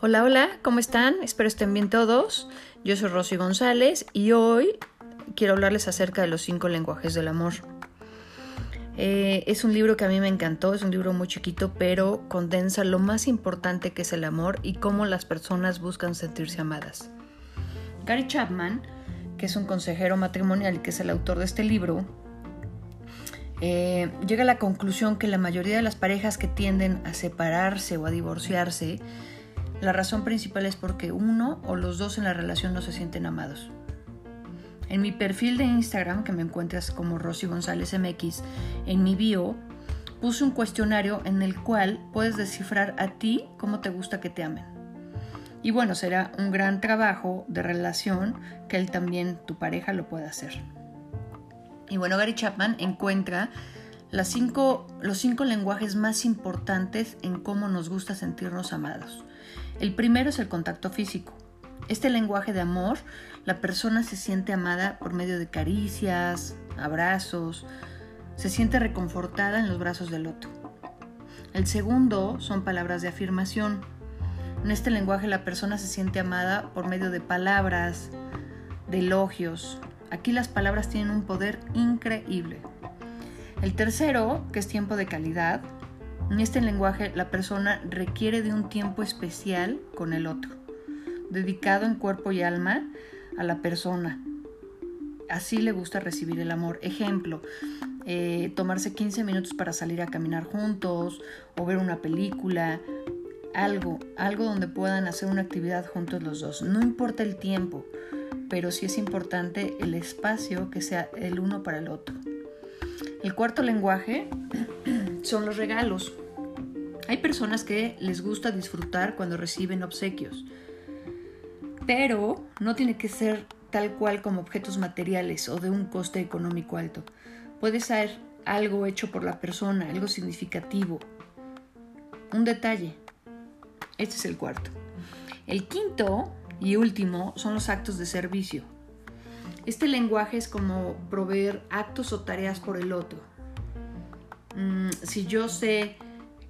Hola, hola, ¿cómo están? Espero estén bien todos. Yo soy Rosy González y hoy quiero hablarles acerca de los cinco lenguajes del amor. Eh, es un libro que a mí me encantó, es un libro muy chiquito, pero condensa lo más importante que es el amor y cómo las personas buscan sentirse amadas. Gary Chapman, que es un consejero matrimonial y que es el autor de este libro, eh, llega a la conclusión que la mayoría de las parejas que tienden a separarse o a divorciarse la razón principal es porque uno o los dos en la relación no se sienten amados. En mi perfil de Instagram, que me encuentras como Rosy González MX, en mi bio, puse un cuestionario en el cual puedes descifrar a ti cómo te gusta que te amen. Y bueno, será un gran trabajo de relación que él también, tu pareja, lo pueda hacer. Y bueno, Gary Chapman encuentra cinco, los cinco lenguajes más importantes en cómo nos gusta sentirnos amados. El primero es el contacto físico. Este lenguaje de amor, la persona se siente amada por medio de caricias, abrazos, se siente reconfortada en los brazos del otro. El segundo son palabras de afirmación. En este lenguaje la persona se siente amada por medio de palabras, de elogios. Aquí las palabras tienen un poder increíble. El tercero, que es tiempo de calidad, en este lenguaje la persona requiere de un tiempo especial con el otro, dedicado en cuerpo y alma a la persona. Así le gusta recibir el amor. Ejemplo, eh, tomarse 15 minutos para salir a caminar juntos o ver una película, algo, algo donde puedan hacer una actividad juntos los dos. No importa el tiempo, pero sí es importante el espacio que sea el uno para el otro. El cuarto lenguaje son los regalos. Hay personas que les gusta disfrutar cuando reciben obsequios, pero no tiene que ser tal cual como objetos materiales o de un coste económico alto. Puede ser algo hecho por la persona, algo significativo, un detalle. Este es el cuarto. El quinto y último son los actos de servicio. Este lenguaje es como proveer actos o tareas por el otro. Mm, si yo sé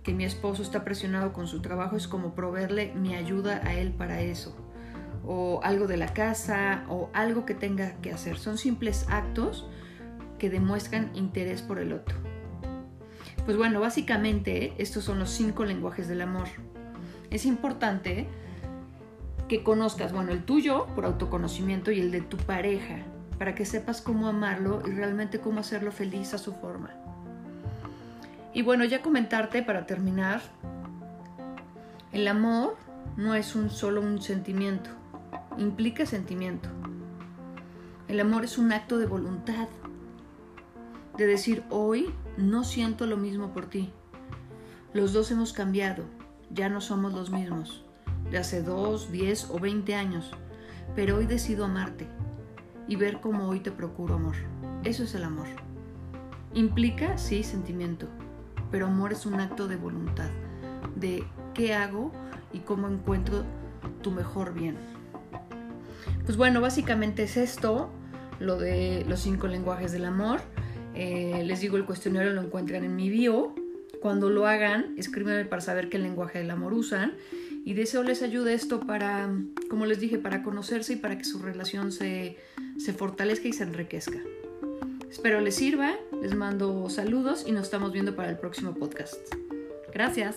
que mi esposo está presionado con su trabajo, es como proveerle mi ayuda a él para eso. O algo de la casa, o algo que tenga que hacer. Son simples actos que demuestran interés por el otro. Pues bueno, básicamente estos son los cinco lenguajes del amor. Es importante que conozcas, bueno, el tuyo por autoconocimiento y el de tu pareja, para que sepas cómo amarlo y realmente cómo hacerlo feliz a su forma. Y bueno, ya comentarte para terminar, el amor no es un solo un sentimiento, implica sentimiento. El amor es un acto de voluntad, de decir hoy no siento lo mismo por ti. Los dos hemos cambiado, ya no somos los mismos, de hace dos, diez o veinte años, pero hoy decido amarte y ver cómo hoy te procuro amor. Eso es el amor. Implica, sí, sentimiento, pero amor es un acto de voluntad, de qué hago y cómo encuentro tu mejor bien. Pues bueno, básicamente es esto, lo de los cinco lenguajes del amor. Eh, les digo, el cuestionario lo encuentran en mi bio. Cuando lo hagan, escríbanme para saber qué lenguaje del amor usan. Y deseo les ayude esto para, como les dije, para conocerse y para que su relación se, se fortalezca y se enriquezca. Espero les sirva, les mando saludos y nos estamos viendo para el próximo podcast. Gracias.